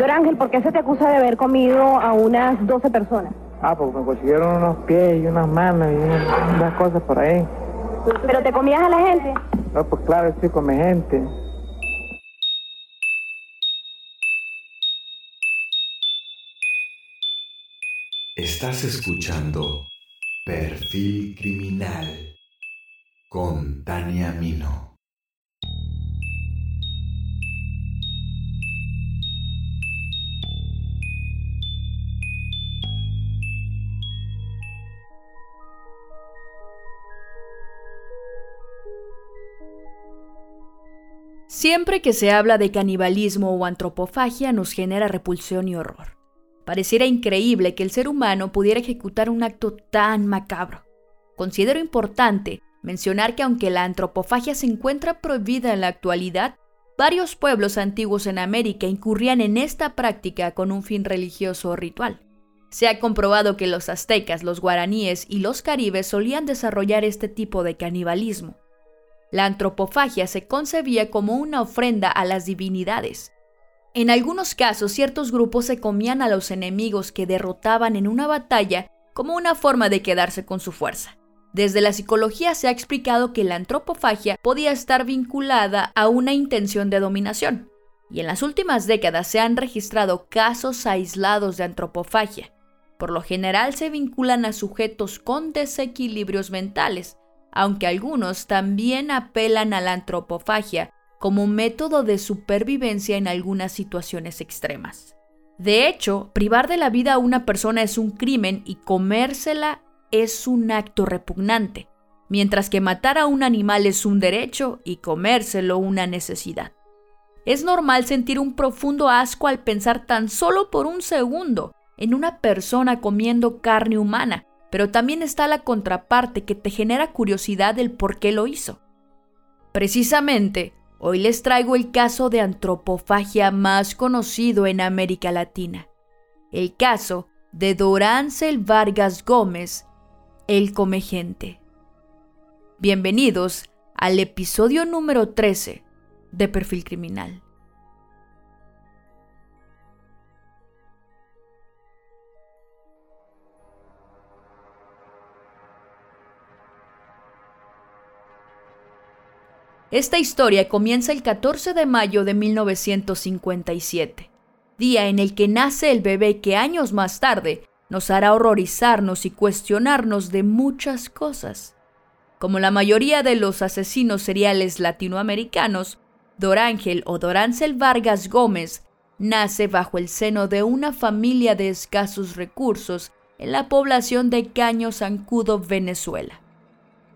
Don Ángel, ¿por qué se te acusa de haber comido a unas 12 personas? Ah, porque me consiguieron unos pies y unas manos y unas, unas cosas por ahí. ¿Pero te comías a la gente? No, pues claro, sí, come gente. Estás escuchando Perfil Criminal con Tania Mino. Siempre que se habla de canibalismo o antropofagia nos genera repulsión y horror. Pareciera increíble que el ser humano pudiera ejecutar un acto tan macabro. Considero importante mencionar que aunque la antropofagia se encuentra prohibida en la actualidad, varios pueblos antiguos en América incurrían en esta práctica con un fin religioso o ritual. Se ha comprobado que los aztecas, los guaraníes y los caribes solían desarrollar este tipo de canibalismo. La antropofagia se concebía como una ofrenda a las divinidades. En algunos casos, ciertos grupos se comían a los enemigos que derrotaban en una batalla como una forma de quedarse con su fuerza. Desde la psicología se ha explicado que la antropofagia podía estar vinculada a una intención de dominación, y en las últimas décadas se han registrado casos aislados de antropofagia. Por lo general se vinculan a sujetos con desequilibrios mentales, aunque algunos también apelan a la antropofagia como método de supervivencia en algunas situaciones extremas. De hecho, privar de la vida a una persona es un crimen y comérsela es un acto repugnante, mientras que matar a un animal es un derecho y comérselo una necesidad. Es normal sentir un profundo asco al pensar tan solo por un segundo en una persona comiendo carne humana, pero también está la contraparte que te genera curiosidad del por qué lo hizo. Precisamente, hoy les traigo el caso de antropofagia más conocido en América Latina, el caso de Doráncel Vargas Gómez, el comegente. Bienvenidos al episodio número 13 de Perfil Criminal. Esta historia comienza el 14 de mayo de 1957, día en el que nace el bebé que años más tarde nos hará horrorizarnos y cuestionarnos de muchas cosas. Como la mayoría de los asesinos seriales latinoamericanos, Dorángel o Doráncel Vargas Gómez nace bajo el seno de una familia de escasos recursos en la población de Caño Zancudo, Venezuela.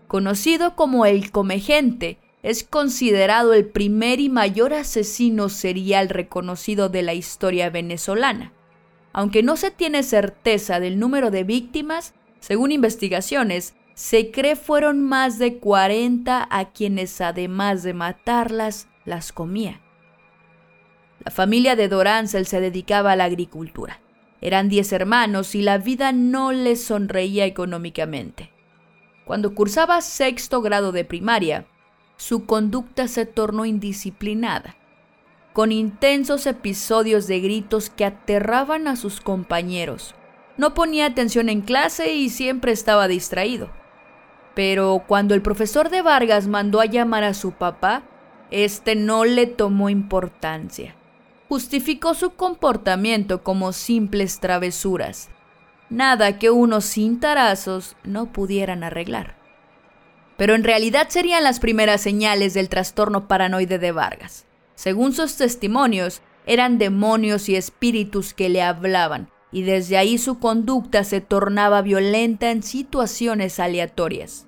Conocido como el Comegente, es considerado el primer y mayor asesino serial reconocido de la historia venezolana. Aunque no se tiene certeza del número de víctimas, según investigaciones, se cree fueron más de 40 a quienes además de matarlas, las comía. La familia de Dorancel se dedicaba a la agricultura. Eran 10 hermanos y la vida no les sonreía económicamente. Cuando cursaba sexto grado de primaria, su conducta se tornó indisciplinada, con intensos episodios de gritos que aterraban a sus compañeros. No ponía atención en clase y siempre estaba distraído. Pero cuando el profesor de Vargas mandó a llamar a su papá, este no le tomó importancia. Justificó su comportamiento como simples travesuras, nada que unos cintarazos no pudieran arreglar pero en realidad serían las primeras señales del trastorno paranoide de Vargas. Según sus testimonios, eran demonios y espíritus que le hablaban, y desde ahí su conducta se tornaba violenta en situaciones aleatorias.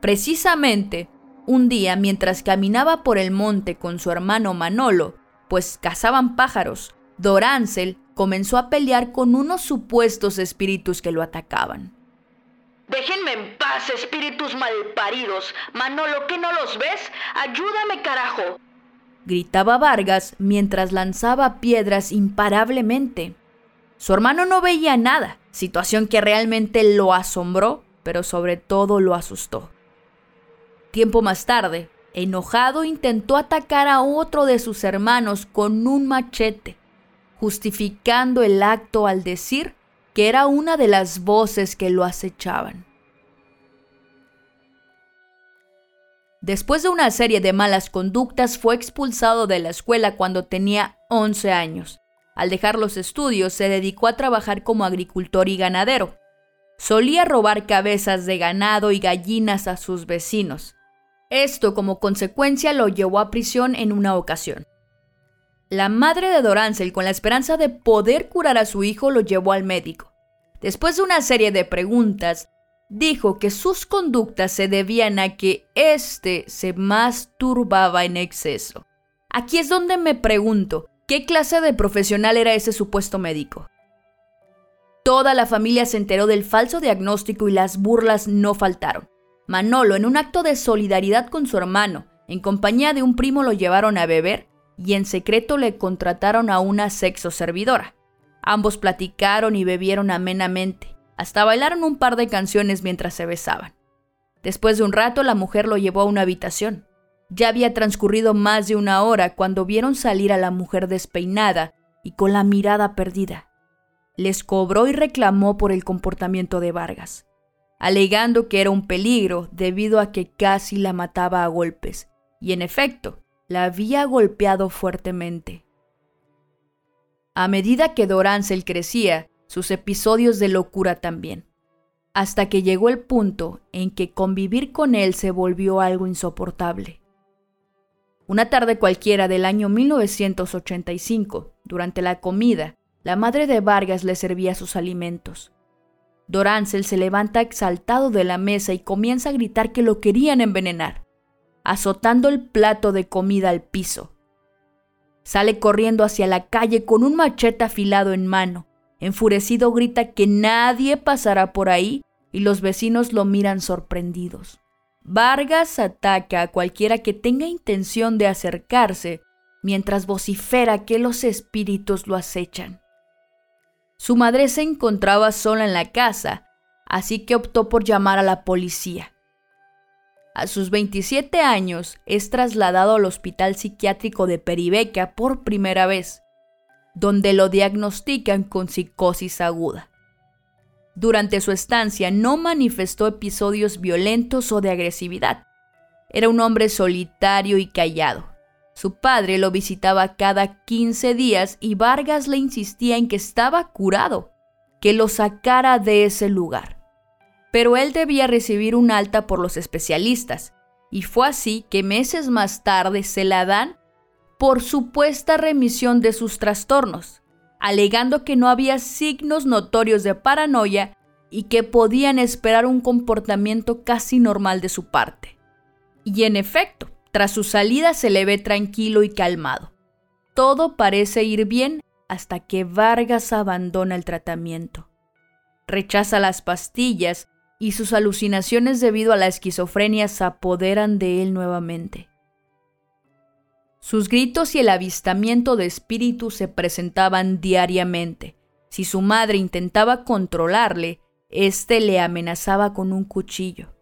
Precisamente, un día mientras caminaba por el monte con su hermano Manolo, pues cazaban pájaros, Doráncel comenzó a pelear con unos supuestos espíritus que lo atacaban. Déjenme en paz, espíritus malparidos. Manolo, ¿qué no los ves? Ayúdame, carajo. Gritaba Vargas mientras lanzaba piedras imparablemente. Su hermano no veía nada, situación que realmente lo asombró, pero sobre todo lo asustó. Tiempo más tarde, enojado, intentó atacar a otro de sus hermanos con un machete. justificando el acto al decir que era una de las voces que lo acechaban. Después de una serie de malas conductas, fue expulsado de la escuela cuando tenía 11 años. Al dejar los estudios, se dedicó a trabajar como agricultor y ganadero. Solía robar cabezas de ganado y gallinas a sus vecinos. Esto como consecuencia lo llevó a prisión en una ocasión. La madre de Dorancel, con la esperanza de poder curar a su hijo, lo llevó al médico. Después de una serie de preguntas, dijo que sus conductas se debían a que éste se masturbaba en exceso. Aquí es donde me pregunto, ¿qué clase de profesional era ese supuesto médico? Toda la familia se enteró del falso diagnóstico y las burlas no faltaron. Manolo, en un acto de solidaridad con su hermano, en compañía de un primo lo llevaron a beber y en secreto le contrataron a una sexo servidora. Ambos platicaron y bebieron amenamente. Hasta bailaron un par de canciones mientras se besaban. Después de un rato la mujer lo llevó a una habitación. Ya había transcurrido más de una hora cuando vieron salir a la mujer despeinada y con la mirada perdida. Les cobró y reclamó por el comportamiento de Vargas, alegando que era un peligro debido a que casi la mataba a golpes, y en efecto, la había golpeado fuertemente. A medida que Dorancel crecía, sus episodios de locura también, hasta que llegó el punto en que convivir con él se volvió algo insoportable. Una tarde cualquiera del año 1985, durante la comida, la madre de Vargas le servía sus alimentos. Dorancel se levanta exaltado de la mesa y comienza a gritar que lo querían envenenar, azotando el plato de comida al piso. Sale corriendo hacia la calle con un machete afilado en mano Enfurecido grita que nadie pasará por ahí y los vecinos lo miran sorprendidos. Vargas ataca a cualquiera que tenga intención de acercarse, mientras vocifera que los espíritus lo acechan. Su madre se encontraba sola en la casa, así que optó por llamar a la policía. A sus 27 años es trasladado al hospital psiquiátrico de Peribeca por primera vez donde lo diagnostican con psicosis aguda. Durante su estancia no manifestó episodios violentos o de agresividad. Era un hombre solitario y callado. Su padre lo visitaba cada 15 días y Vargas le insistía en que estaba curado, que lo sacara de ese lugar. Pero él debía recibir un alta por los especialistas, y fue así que meses más tarde se la dan por supuesta remisión de sus trastornos, alegando que no había signos notorios de paranoia y que podían esperar un comportamiento casi normal de su parte. Y en efecto, tras su salida se le ve tranquilo y calmado. Todo parece ir bien hasta que Vargas abandona el tratamiento. Rechaza las pastillas y sus alucinaciones debido a la esquizofrenia se apoderan de él nuevamente. Sus gritos y el avistamiento de espíritus se presentaban diariamente. Si su madre intentaba controlarle, éste le amenazaba con un cuchillo.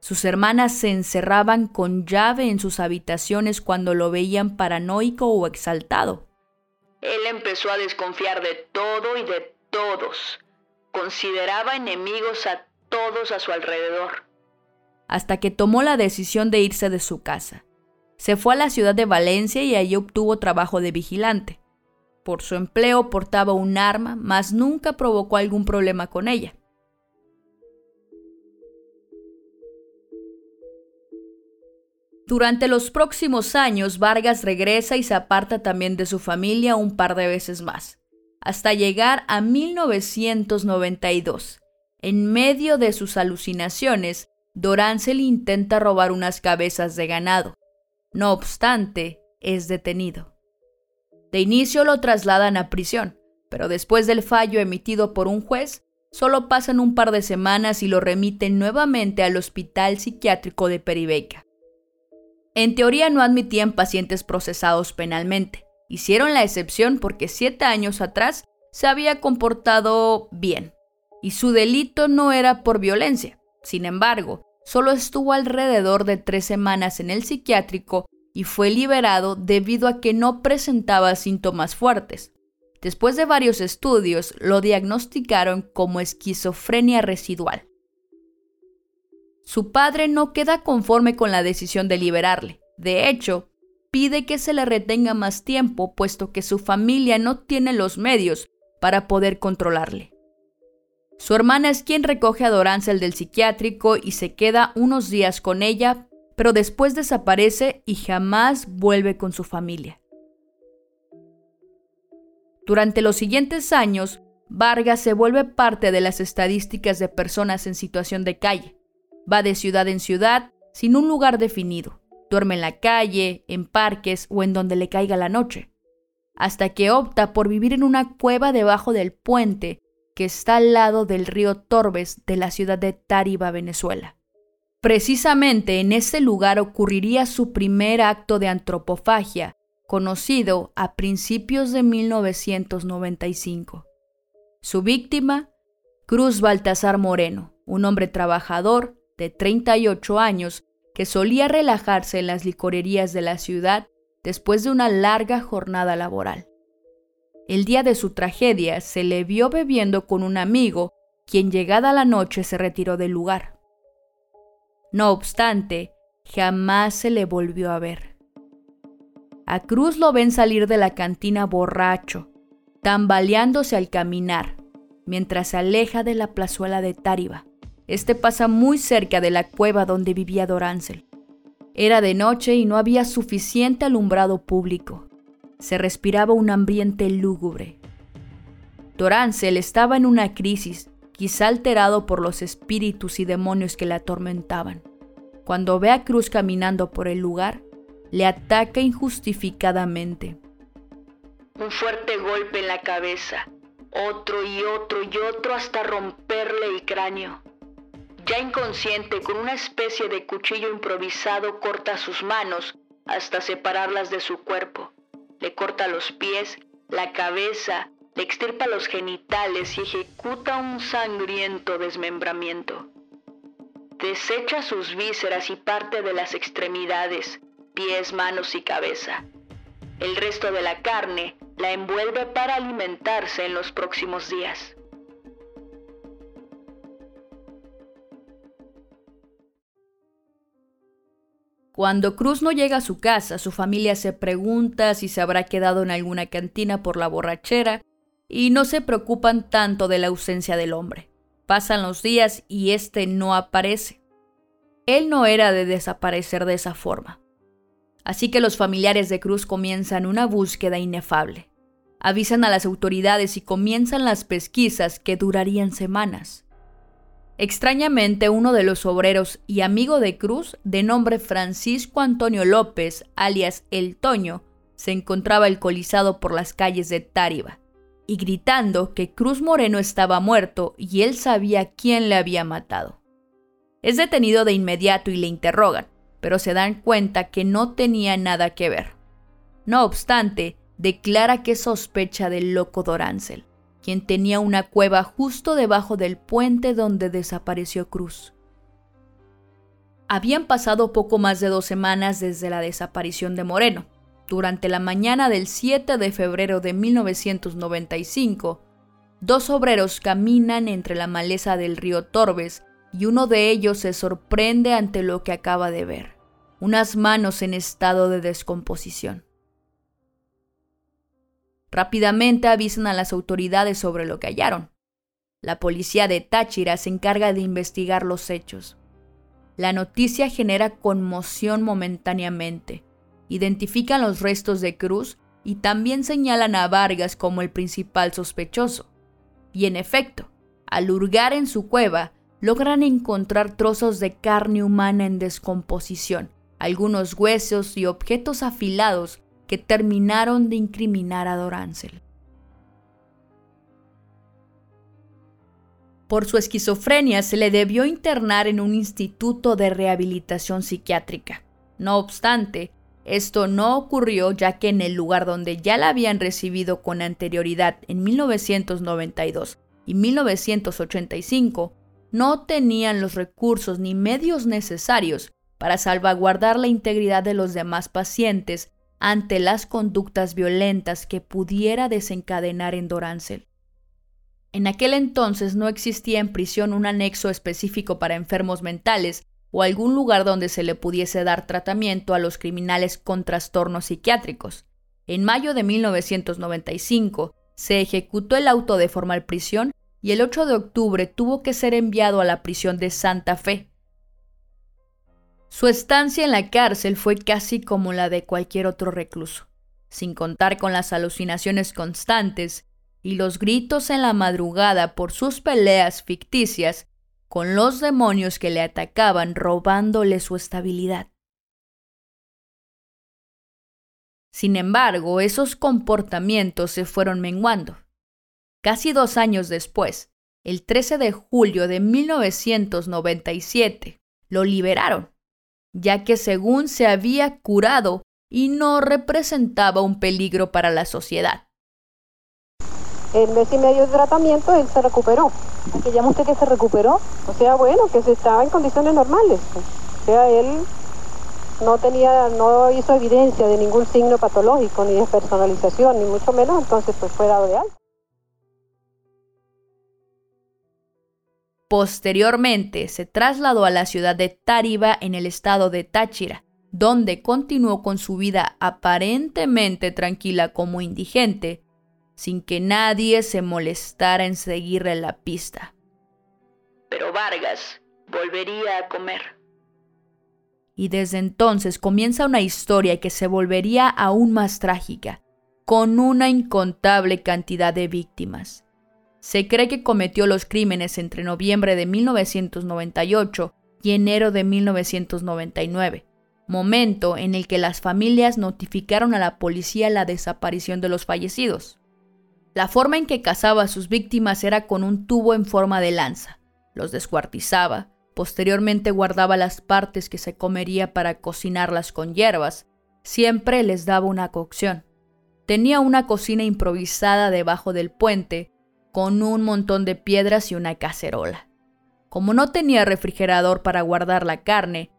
Sus hermanas se encerraban con llave en sus habitaciones cuando lo veían paranoico o exaltado. Él empezó a desconfiar de todo y de todos. Consideraba enemigos a todos a su alrededor. Hasta que tomó la decisión de irse de su casa. Se fue a la ciudad de Valencia y allí obtuvo trabajo de vigilante. Por su empleo portaba un arma, mas nunca provocó algún problema con ella. Durante los próximos años, Vargas regresa y se aparta también de su familia un par de veces más, hasta llegar a 1992. En medio de sus alucinaciones, Dorancel intenta robar unas cabezas de ganado. No obstante, es detenido. De inicio lo trasladan a prisión, pero después del fallo emitido por un juez, solo pasan un par de semanas y lo remiten nuevamente al Hospital Psiquiátrico de Peribeca. En teoría no admitían pacientes procesados penalmente. Hicieron la excepción porque siete años atrás se había comportado bien, y su delito no era por violencia. Sin embargo, solo estuvo alrededor de tres semanas en el psiquiátrico y fue liberado debido a que no presentaba síntomas fuertes. Después de varios estudios, lo diagnosticaron como esquizofrenia residual. Su padre no queda conforme con la decisión de liberarle. De hecho, pide que se le retenga más tiempo, puesto que su familia no tiene los medios para poder controlarle. Su hermana es quien recoge a Dorancel del psiquiátrico y se queda unos días con ella, pero después desaparece y jamás vuelve con su familia. Durante los siguientes años, Vargas se vuelve parte de las estadísticas de personas en situación de calle. Va de ciudad en ciudad sin un lugar definido. Duerme en la calle, en parques o en donde le caiga la noche. Hasta que opta por vivir en una cueva debajo del puente que está al lado del río Torbes de la ciudad de Tariba, Venezuela. Precisamente en ese lugar ocurriría su primer acto de antropofagia, conocido a principios de 1995. Su víctima, Cruz Baltasar Moreno, un hombre trabajador de 38 años que solía relajarse en las licorerías de la ciudad después de una larga jornada laboral. El día de su tragedia se le vio bebiendo con un amigo, quien llegada la noche se retiró del lugar. No obstante, jamás se le volvió a ver. A Cruz lo ven salir de la cantina borracho, tambaleándose al caminar, mientras se aleja de la plazuela de Táriba. Este pasa muy cerca de la cueva donde vivía Dorancel. Era de noche y no había suficiente alumbrado público. Se respiraba un ambiente lúgubre. Dorancel estaba en una crisis, quizá alterado por los espíritus y demonios que le atormentaban. Cuando ve a Cruz caminando por el lugar, le ataca injustificadamente. Un fuerte golpe en la cabeza, otro y otro y otro hasta romperle el cráneo. Ya inconsciente, con una especie de cuchillo improvisado, corta sus manos hasta separarlas de su cuerpo. Le corta los pies, la cabeza, le extirpa los genitales y ejecuta un sangriento desmembramiento. Desecha sus vísceras y parte de las extremidades, pies, manos y cabeza. El resto de la carne la envuelve para alimentarse en los próximos días. Cuando Cruz no llega a su casa, su familia se pregunta si se habrá quedado en alguna cantina por la borrachera y no se preocupan tanto de la ausencia del hombre. Pasan los días y este no aparece. Él no era de desaparecer de esa forma. Así que los familiares de Cruz comienzan una búsqueda inefable. Avisan a las autoridades y comienzan las pesquisas que durarían semanas. Extrañamente, uno de los obreros y amigo de Cruz, de nombre Francisco Antonio López, alias El Toño, se encontraba alcoholizado por las calles de Táriba y gritando que Cruz Moreno estaba muerto y él sabía quién le había matado. Es detenido de inmediato y le interrogan, pero se dan cuenta que no tenía nada que ver. No obstante, declara que sospecha del loco Dorancel quien tenía una cueva justo debajo del puente donde desapareció Cruz. Habían pasado poco más de dos semanas desde la desaparición de Moreno. Durante la mañana del 7 de febrero de 1995, dos obreros caminan entre la maleza del río Torbes y uno de ellos se sorprende ante lo que acaba de ver, unas manos en estado de descomposición. Rápidamente avisan a las autoridades sobre lo que hallaron. La policía de Táchira se encarga de investigar los hechos. La noticia genera conmoción momentáneamente. Identifican los restos de Cruz y también señalan a Vargas como el principal sospechoso. Y en efecto, al hurgar en su cueva, logran encontrar trozos de carne humana en descomposición, algunos huesos y objetos afilados que terminaron de incriminar a Dorancel. Por su esquizofrenia se le debió internar en un instituto de rehabilitación psiquiátrica. No obstante, esto no ocurrió ya que en el lugar donde ya la habían recibido con anterioridad en 1992 y 1985, no tenían los recursos ni medios necesarios para salvaguardar la integridad de los demás pacientes ante las conductas violentas que pudiera desencadenar en Dorancel. En aquel entonces no existía en prisión un anexo específico para enfermos mentales o algún lugar donde se le pudiese dar tratamiento a los criminales con trastornos psiquiátricos. En mayo de 1995 se ejecutó el auto de formal prisión y el 8 de octubre tuvo que ser enviado a la prisión de Santa Fe. Su estancia en la cárcel fue casi como la de cualquier otro recluso, sin contar con las alucinaciones constantes y los gritos en la madrugada por sus peleas ficticias con los demonios que le atacaban robándole su estabilidad. Sin embargo, esos comportamientos se fueron menguando. Casi dos años después, el 13 de julio de 1997, lo liberaron, ya que según se había curado y no representaba un peligro para la sociedad. En mes y medio de tratamiento él se recuperó. ¿Qué llama usted que se recuperó? O sea, bueno, que se estaba en condiciones normales. O sea, él no tenía, no hizo evidencia de ningún signo patológico, ni de personalización, ni mucho menos, entonces pues fue dado de alta. Posteriormente se trasladó a la ciudad de Tariba en el estado de Táchira, donde continuó con su vida aparentemente tranquila como indigente, sin que nadie se molestara en seguirle la pista. Pero Vargas volvería a comer. Y desde entonces comienza una historia que se volvería aún más trágica, con una incontable cantidad de víctimas. Se cree que cometió los crímenes entre noviembre de 1998 y enero de 1999, momento en el que las familias notificaron a la policía la desaparición de los fallecidos. La forma en que cazaba a sus víctimas era con un tubo en forma de lanza. Los descuartizaba, posteriormente guardaba las partes que se comería para cocinarlas con hierbas, siempre les daba una cocción. Tenía una cocina improvisada debajo del puente, con un montón de piedras y una cacerola. Como no tenía refrigerador para guardar la carne,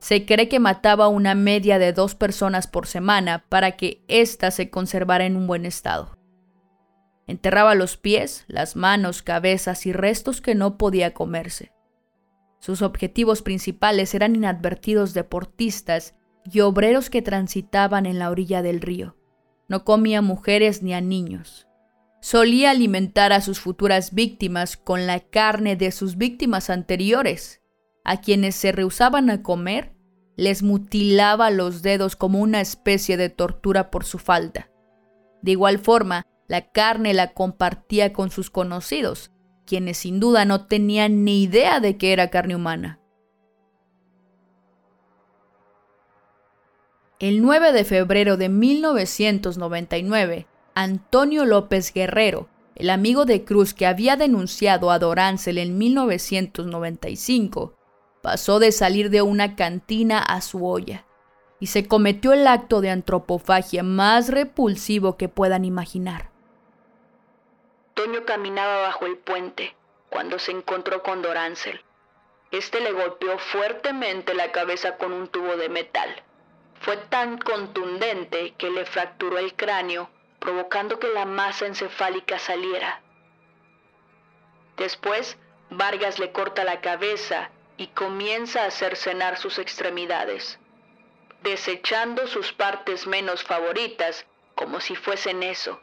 se cree que mataba una media de dos personas por semana para que ésta se conservara en un buen estado. Enterraba los pies, las manos, cabezas y restos que no podía comerse. Sus objetivos principales eran inadvertidos deportistas y obreros que transitaban en la orilla del río. No comía mujeres ni a niños solía alimentar a sus futuras víctimas con la carne de sus víctimas anteriores. A quienes se rehusaban a comer, les mutilaba los dedos como una especie de tortura por su falta. De igual forma, la carne la compartía con sus conocidos, quienes sin duda no tenían ni idea de que era carne humana. El 9 de febrero de 1999, Antonio López Guerrero, el amigo de Cruz que había denunciado a Dorancel en 1995, pasó de salir de una cantina a su olla y se cometió el acto de antropofagia más repulsivo que puedan imaginar. Toño caminaba bajo el puente cuando se encontró con Dorancel. Este le golpeó fuertemente la cabeza con un tubo de metal. Fue tan contundente que le fracturó el cráneo provocando que la masa encefálica saliera. Después, Vargas le corta la cabeza y comienza a cercenar sus extremidades, desechando sus partes menos favoritas como si fuesen eso,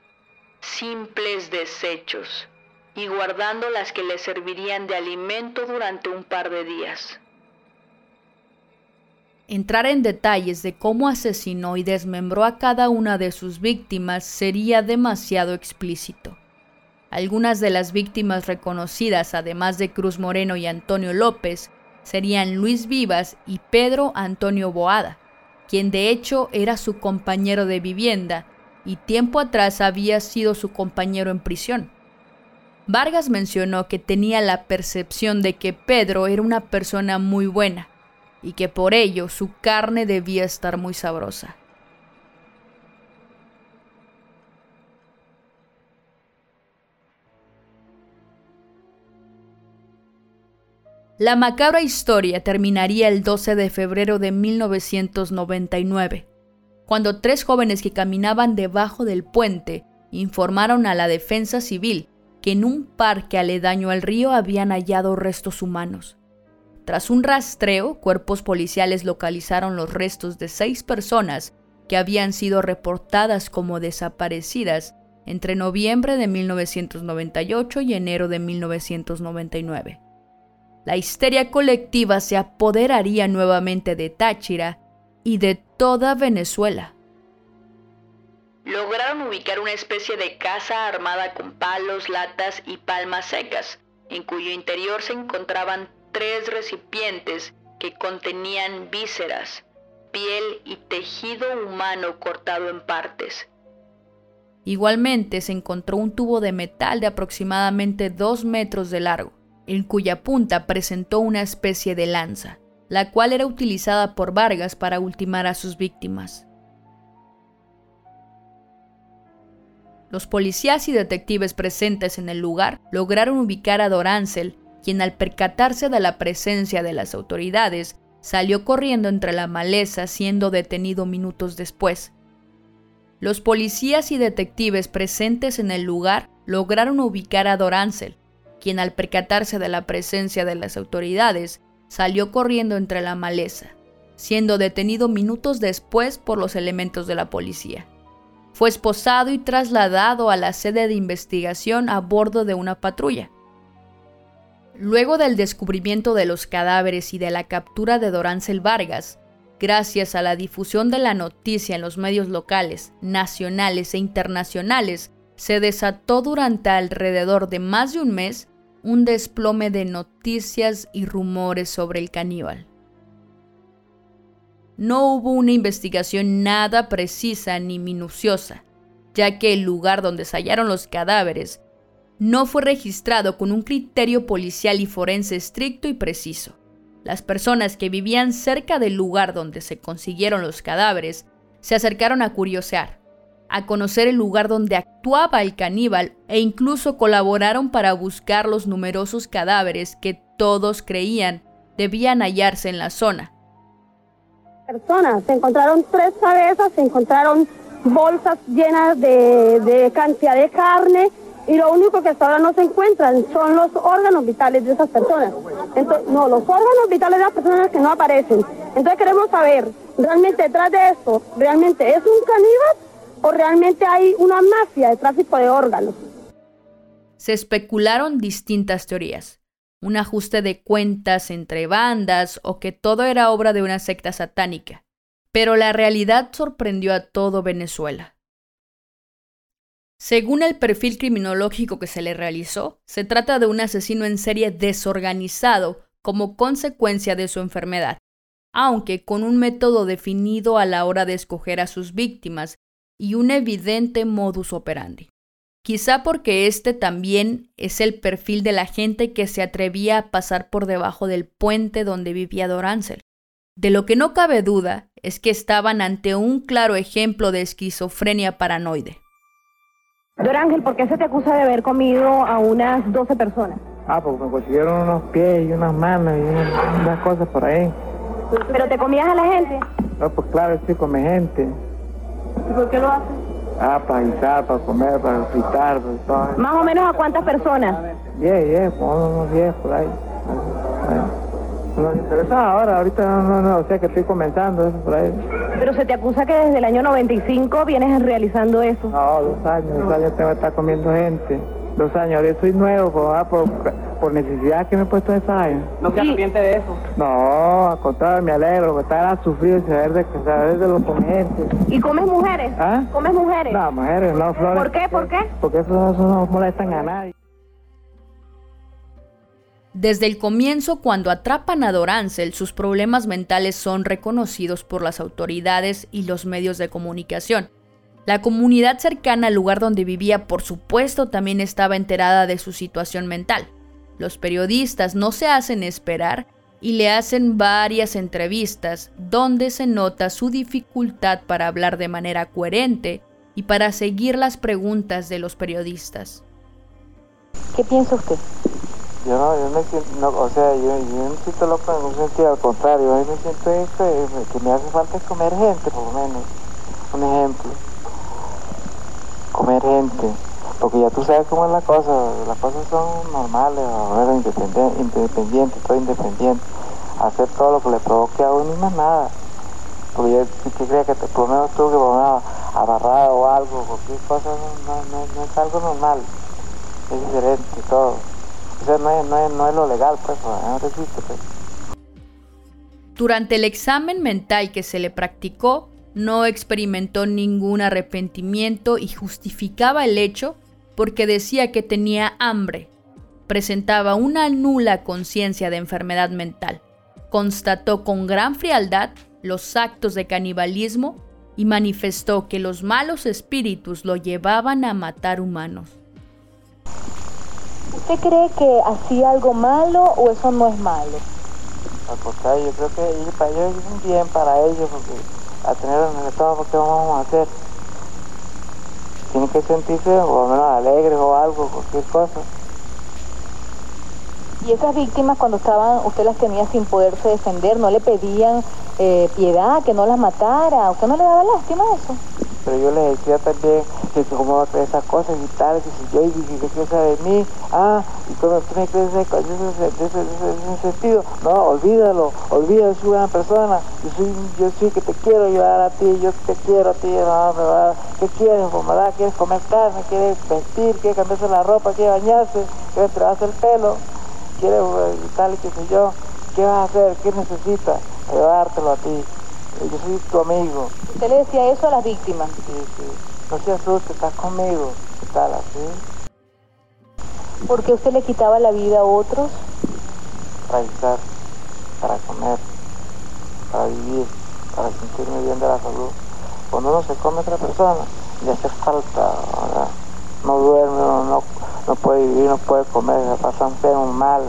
simples desechos, y guardando las que le servirían de alimento durante un par de días. Entrar en detalles de cómo asesinó y desmembró a cada una de sus víctimas sería demasiado explícito. Algunas de las víctimas reconocidas, además de Cruz Moreno y Antonio López, serían Luis Vivas y Pedro Antonio Boada, quien de hecho era su compañero de vivienda y tiempo atrás había sido su compañero en prisión. Vargas mencionó que tenía la percepción de que Pedro era una persona muy buena, y que por ello su carne debía estar muy sabrosa. La macabra historia terminaría el 12 de febrero de 1999, cuando tres jóvenes que caminaban debajo del puente informaron a la defensa civil que en un parque aledaño al río habían hallado restos humanos. Tras un rastreo, cuerpos policiales localizaron los restos de seis personas que habían sido reportadas como desaparecidas entre noviembre de 1998 y enero de 1999. La histeria colectiva se apoderaría nuevamente de Táchira y de toda Venezuela. Lograron ubicar una especie de casa armada con palos, latas y palmas secas, en cuyo interior se encontraban tres recipientes que contenían vísceras, piel y tejido humano cortado en partes. Igualmente se encontró un tubo de metal de aproximadamente dos metros de largo, en cuya punta presentó una especie de lanza, la cual era utilizada por Vargas para ultimar a sus víctimas. Los policías y detectives presentes en el lugar lograron ubicar a Dorancel, quien al percatarse de la presencia de las autoridades salió corriendo entre la maleza siendo detenido minutos después. Los policías y detectives presentes en el lugar lograron ubicar a Dorancel, quien al percatarse de la presencia de las autoridades salió corriendo entre la maleza, siendo detenido minutos después por los elementos de la policía. Fue esposado y trasladado a la sede de investigación a bordo de una patrulla. Luego del descubrimiento de los cadáveres y de la captura de Dorancel Vargas, gracias a la difusión de la noticia en los medios locales, nacionales e internacionales, se desató durante alrededor de más de un mes un desplome de noticias y rumores sobre el caníbal. No hubo una investigación nada precisa ni minuciosa, ya que el lugar donde se hallaron los cadáveres no fue registrado con un criterio policial y forense estricto y preciso. Las personas que vivían cerca del lugar donde se consiguieron los cadáveres se acercaron a curiosear, a conocer el lugar donde actuaba el caníbal e incluso colaboraron para buscar los numerosos cadáveres que todos creían debían hallarse en la zona. Personas, se encontraron tres cabezas, se encontraron bolsas llenas de, de cantidad de carne, y lo único que hasta ahora no se encuentran son los órganos vitales de esas personas. Entonces, no, los órganos vitales de las personas que no aparecen. Entonces queremos saber, realmente detrás de esto, ¿realmente es un caníbal o realmente hay una mafia de tráfico de órganos? Se especularon distintas teorías. Un ajuste de cuentas entre bandas o que todo era obra de una secta satánica. Pero la realidad sorprendió a todo Venezuela. Según el perfil criminológico que se le realizó, se trata de un asesino en serie desorganizado como consecuencia de su enfermedad, aunque con un método definido a la hora de escoger a sus víctimas y un evidente modus operandi. Quizá porque este también es el perfil de la gente que se atrevía a pasar por debajo del puente donde vivía Dorancel. De lo que no cabe duda es que estaban ante un claro ejemplo de esquizofrenia paranoide. Don Ángel, ¿por qué se te acusa de haber comido a unas 12 personas? Ah, porque me consiguieron unos pies y unas manos y unas, cosas por ahí. ¿Pero te comías a la gente? No, pues claro, sí, come gente. ¿Y por qué lo haces? Ah, para guisar, para comer, para fritar, pues, todo. ¿Más o menos a cuántas personas? Diez, diez, unos diez por ahí. Nos interesa ahora, ahorita no, no, no, o sea que estoy comenzando eso por ahí. Pero se te acusa que desde el año 95 vienes realizando eso. No, dos años, dos años tengo que estar comiendo gente. Dos años, ahora soy nuevo, pues, ah, por, por, necesidad que me he puesto esa años. ¿No se arrepiente de eso? No, al contrario, me alegro, porque estar sufrido y saber de, saber de los ponentes. ¿Y comes mujeres? ¿Ah? ¿Comes mujeres? No, mujeres, no, flores. ¿Por qué? ¿Por qué? Porque eso, eso no molestan a nadie. Desde el comienzo, cuando atrapan a Dorancel, sus problemas mentales son reconocidos por las autoridades y los medios de comunicación. La comunidad cercana al lugar donde vivía, por supuesto, también estaba enterada de su situación mental. Los periodistas no se hacen esperar y le hacen varias entrevistas donde se nota su dificultad para hablar de manera coherente y para seguir las preguntas de los periodistas. ¿Qué piensa usted? Yo no, yo me siento, no, o sea, yo, yo me siento loco en un sentido al contrario, mí me siento eso, que me hace falta comer gente, por lo menos. un ejemplo, comer gente, porque ya tú sabes cómo es la cosa, las cosas son normales, ahora independiente, independiente, todo independiente, hacer todo lo que le provoque a uno y más nada. Porque yo que creía que te, por lo menos tú que por lo abarrado o algo, cualquier cosa no, no, es algo normal, es diferente todo. No es, lo legal, pues, no pues. Durante el examen mental que se le practicó, no experimentó ningún arrepentimiento y justificaba el hecho porque decía que tenía hambre. Presentaba una nula conciencia de enfermedad mental. Constató con gran frialdad los actos de canibalismo y manifestó que los malos espíritus lo llevaban a matar humanos. ¿Usted cree que hacía algo malo o eso no es malo? Al contrario, yo creo que para ellos es un bien para ellos porque a tenerlo en el estómago, ¿qué vamos a hacer? Tienen que sentirse o menos alegres o algo, cualquier cosa. ¿Y esas víctimas cuando estaban, usted las tenía sin poderse defender, no le pedían eh, piedad, que no las matara? ¿Usted no le daba lástima eso? Pero yo les decía también que cómo va esas cosas y tal, que si yo y qué de mí, ah, y cómo tú me crees ese, ese, sentido, no, olvídalo, olvídalo, soy una persona, yo soy, yo que te quiero llevar a ti, yo te quiero a ti, no, me ¿qué quieres, ¿verdad? ¿Quieres comer carne? ¿Quieres vestir? ¿Quieres cambiarse la ropa? ¿Quieres bañarse? ¿Quieres traerse el pelo? ¿Quieres eh, tal y qué sé yo? ¿Qué vas a hacer? ¿Qué necesitas? Llevártelo a ti. Yo soy tu amigo. ¿Usted le decía eso a las víctimas? Sí, sí. No se asuste, estás conmigo. ¿Qué tal así? ¿Por qué usted le quitaba la vida a otros? Para estar, para comer, para vivir, para sentirme bien de la salud. Cuando uno se come a otra persona, le hace falta, No duerme, no, no, puede vivir, no puede comer, se pasa un mal.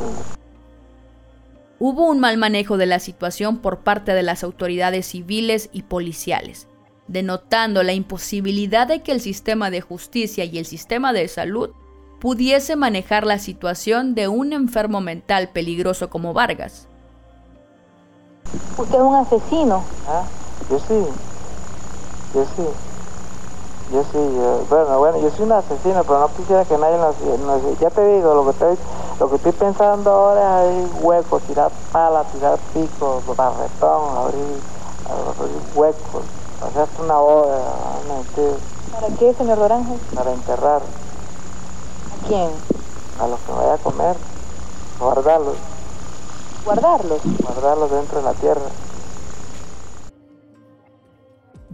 Hubo un mal manejo de la situación por parte de las autoridades civiles y policiales, denotando la imposibilidad de que el sistema de justicia y el sistema de salud pudiese manejar la situación de un enfermo mental peligroso como Vargas. ¿Usted es un asesino? ¿Ah? Yo sí. Yo sí. Yo sí, bueno, bueno, yo soy un asesino, pero no quisiera que nadie nos, ya te digo, lo que estoy, lo que estoy pensando ahora es hueco, tirar pala, tirar pico, barretón, abrir, abrir huecos, hacer una boda, ¿Para qué, señor Dorange? Para enterrar. ¿A quién? A los que me vaya a comer, guardarlos. ¿Guardarlos? Guardarlos dentro de la tierra.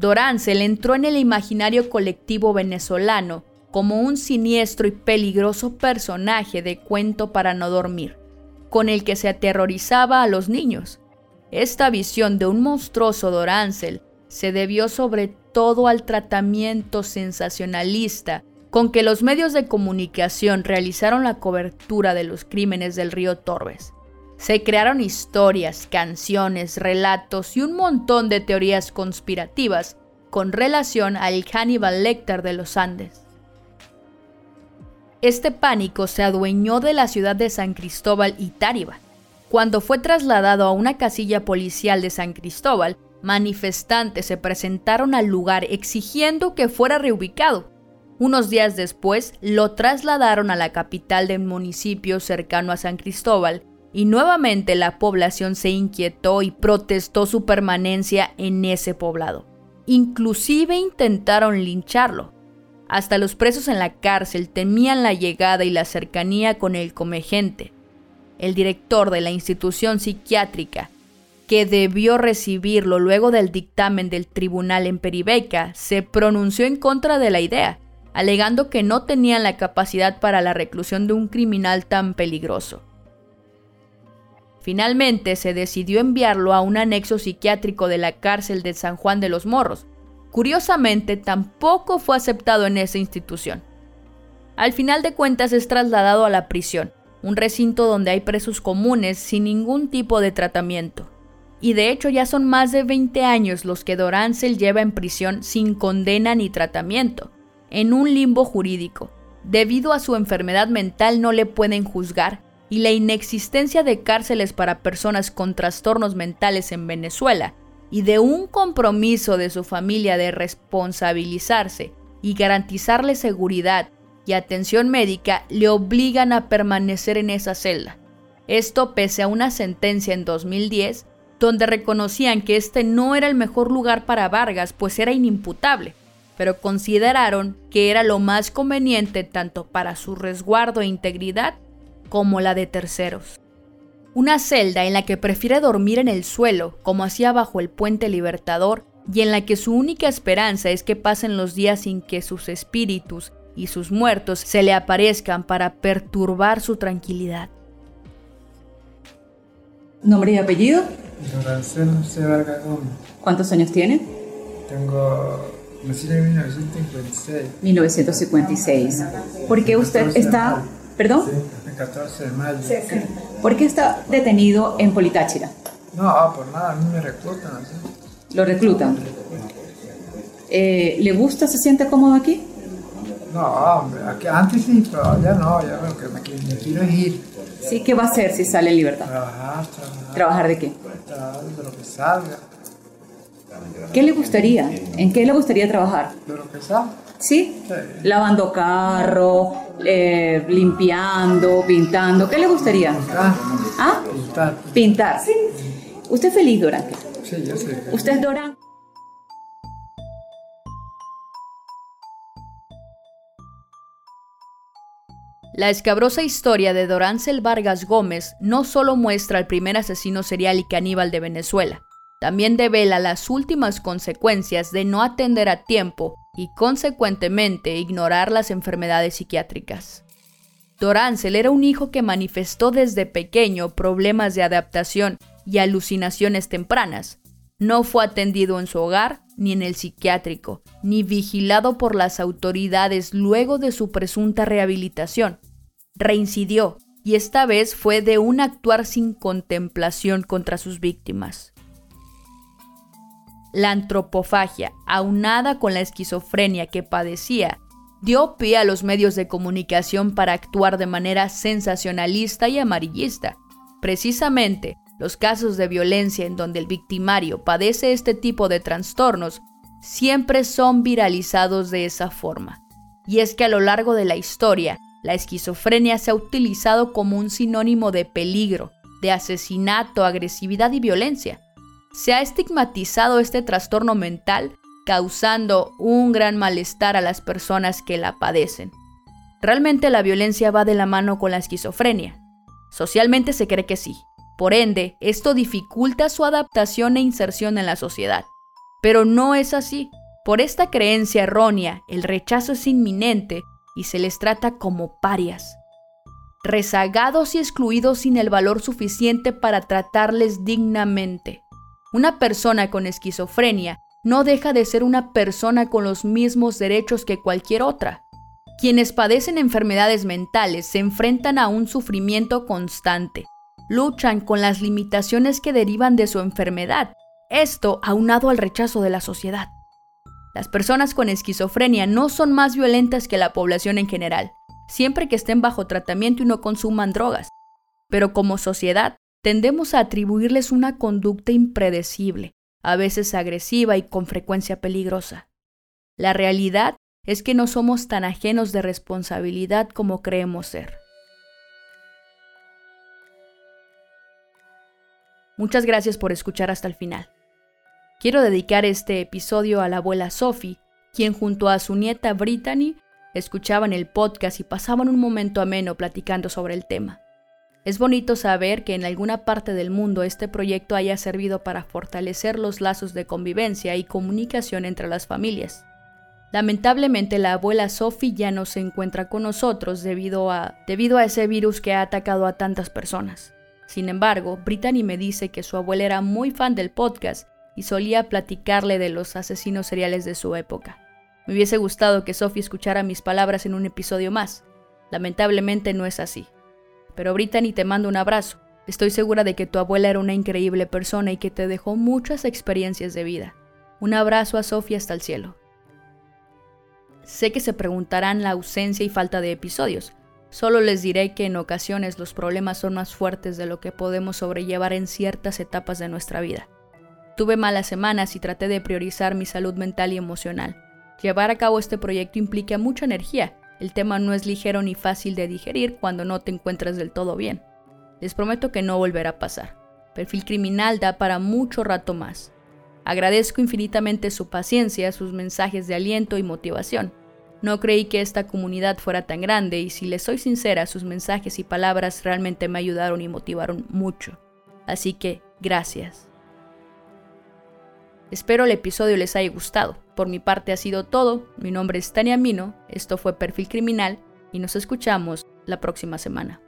Dorancel entró en el imaginario colectivo venezolano como un siniestro y peligroso personaje de cuento para no dormir, con el que se aterrorizaba a los niños. Esta visión de un monstruoso Dorancel se debió sobre todo al tratamiento sensacionalista con que los medios de comunicación realizaron la cobertura de los crímenes del río Torbes. Se crearon historias, canciones, relatos y un montón de teorías conspirativas con relación al Hannibal Lecter de los Andes. Este pánico se adueñó de la ciudad de San Cristóbal y Táriba. Cuando fue trasladado a una casilla policial de San Cristóbal, manifestantes se presentaron al lugar exigiendo que fuera reubicado. Unos días después lo trasladaron a la capital del municipio cercano a San Cristóbal y nuevamente la población se inquietó y protestó su permanencia en ese poblado. Inclusive intentaron lincharlo. Hasta los presos en la cárcel temían la llegada y la cercanía con el comegente. El director de la institución psiquiátrica, que debió recibirlo luego del dictamen del tribunal en Peribeca, se pronunció en contra de la idea, alegando que no tenían la capacidad para la reclusión de un criminal tan peligroso. Finalmente se decidió enviarlo a un anexo psiquiátrico de la cárcel de San Juan de los Morros. Curiosamente, tampoco fue aceptado en esa institución. Al final de cuentas es trasladado a la prisión, un recinto donde hay presos comunes sin ningún tipo de tratamiento. Y de hecho ya son más de 20 años los que Dorancel lleva en prisión sin condena ni tratamiento, en un limbo jurídico. Debido a su enfermedad mental no le pueden juzgar y la inexistencia de cárceles para personas con trastornos mentales en Venezuela, y de un compromiso de su familia de responsabilizarse y garantizarle seguridad y atención médica, le obligan a permanecer en esa celda. Esto pese a una sentencia en 2010 donde reconocían que este no era el mejor lugar para Vargas, pues era inimputable, pero consideraron que era lo más conveniente tanto para su resguardo e integridad como la de terceros. Una celda en la que prefiere dormir en el suelo, como hacía bajo el puente Libertador, y en la que su única esperanza es que pasen los días sin que sus espíritus y sus muertos se le aparezcan para perturbar su tranquilidad. ¿Nombre y apellido? ¿Cuántos años tiene? Tengo. Nací en 1956. 1956. ¿Por qué usted 14 de está... ¿Perdón? Sí, el 14 de mayo. ¿Por qué está detenido en Politáchira? No, por nada, a mí me reclutan así. ¿Lo reclutan? Eh, ¿Le gusta, se siente cómodo aquí? No, hombre, aquí, antes sí, pero ya no, ya lo que me, me quiero es ir. Sí, ¿qué va a hacer si sale en libertad? Trabajar, trabajar, ¿Trabajar de qué? trabajar de lo que salga, ¿Qué le gustaría? ¿En qué le gustaría trabajar? de lo que salga. ¿Sí? Sí. Lavando carro, eh, limpiando, pintando. ¿Qué le gustaría? Pintar, ¿Ah? pintar. Pintar. ¿Usted es feliz, Dorán? Sí, yo sé. ¿Usted es Dorán? La escabrosa historia de Doráncel Vargas Gómez no solo muestra al primer asesino serial y caníbal de Venezuela, también devela las últimas consecuencias de no atender a tiempo y consecuentemente ignorar las enfermedades psiquiátricas. Doráncel era un hijo que manifestó desde pequeño problemas de adaptación y alucinaciones tempranas. No fue atendido en su hogar, ni en el psiquiátrico, ni vigilado por las autoridades luego de su presunta rehabilitación. Reincidió, y esta vez fue de un actuar sin contemplación contra sus víctimas. La antropofagia, aunada con la esquizofrenia que padecía, dio pie a los medios de comunicación para actuar de manera sensacionalista y amarillista. Precisamente, los casos de violencia en donde el victimario padece este tipo de trastornos siempre son viralizados de esa forma. Y es que a lo largo de la historia, la esquizofrenia se ha utilizado como un sinónimo de peligro, de asesinato, agresividad y violencia. Se ha estigmatizado este trastorno mental causando un gran malestar a las personas que la padecen. Realmente la violencia va de la mano con la esquizofrenia. Socialmente se cree que sí. Por ende, esto dificulta su adaptación e inserción en la sociedad. Pero no es así. Por esta creencia errónea, el rechazo es inminente y se les trata como parias. Rezagados y excluidos sin el valor suficiente para tratarles dignamente. Una persona con esquizofrenia no deja de ser una persona con los mismos derechos que cualquier otra. Quienes padecen enfermedades mentales se enfrentan a un sufrimiento constante, luchan con las limitaciones que derivan de su enfermedad, esto aunado al rechazo de la sociedad. Las personas con esquizofrenia no son más violentas que la población en general, siempre que estén bajo tratamiento y no consuman drogas, pero como sociedad tendemos a atribuirles una conducta impredecible, a veces agresiva y con frecuencia peligrosa. La realidad es que no somos tan ajenos de responsabilidad como creemos ser. Muchas gracias por escuchar hasta el final. Quiero dedicar este episodio a la abuela Sophie, quien junto a su nieta Brittany escuchaban el podcast y pasaban un momento ameno platicando sobre el tema. Es bonito saber que en alguna parte del mundo este proyecto haya servido para fortalecer los lazos de convivencia y comunicación entre las familias. Lamentablemente la abuela Sophie ya no se encuentra con nosotros debido a, debido a ese virus que ha atacado a tantas personas. Sin embargo, Brittany me dice que su abuela era muy fan del podcast y solía platicarle de los asesinos seriales de su época. Me hubiese gustado que Sophie escuchara mis palabras en un episodio más. Lamentablemente no es así. Pero Brittany te mando un abrazo. Estoy segura de que tu abuela era una increíble persona y que te dejó muchas experiencias de vida. Un abrazo a Sophie hasta el cielo. Sé que se preguntarán la ausencia y falta de episodios. Solo les diré que en ocasiones los problemas son más fuertes de lo que podemos sobrellevar en ciertas etapas de nuestra vida. Tuve malas semanas y traté de priorizar mi salud mental y emocional. Llevar a cabo este proyecto implica mucha energía. El tema no es ligero ni fácil de digerir cuando no te encuentras del todo bien. Les prometo que no volverá a pasar. Perfil criminal da para mucho rato más. Agradezco infinitamente su paciencia, sus mensajes de aliento y motivación. No creí que esta comunidad fuera tan grande y si les soy sincera, sus mensajes y palabras realmente me ayudaron y motivaron mucho. Así que, gracias. Espero el episodio les haya gustado. Por mi parte ha sido todo. Mi nombre es Tania Mino, esto fue Perfil Criminal y nos escuchamos la próxima semana.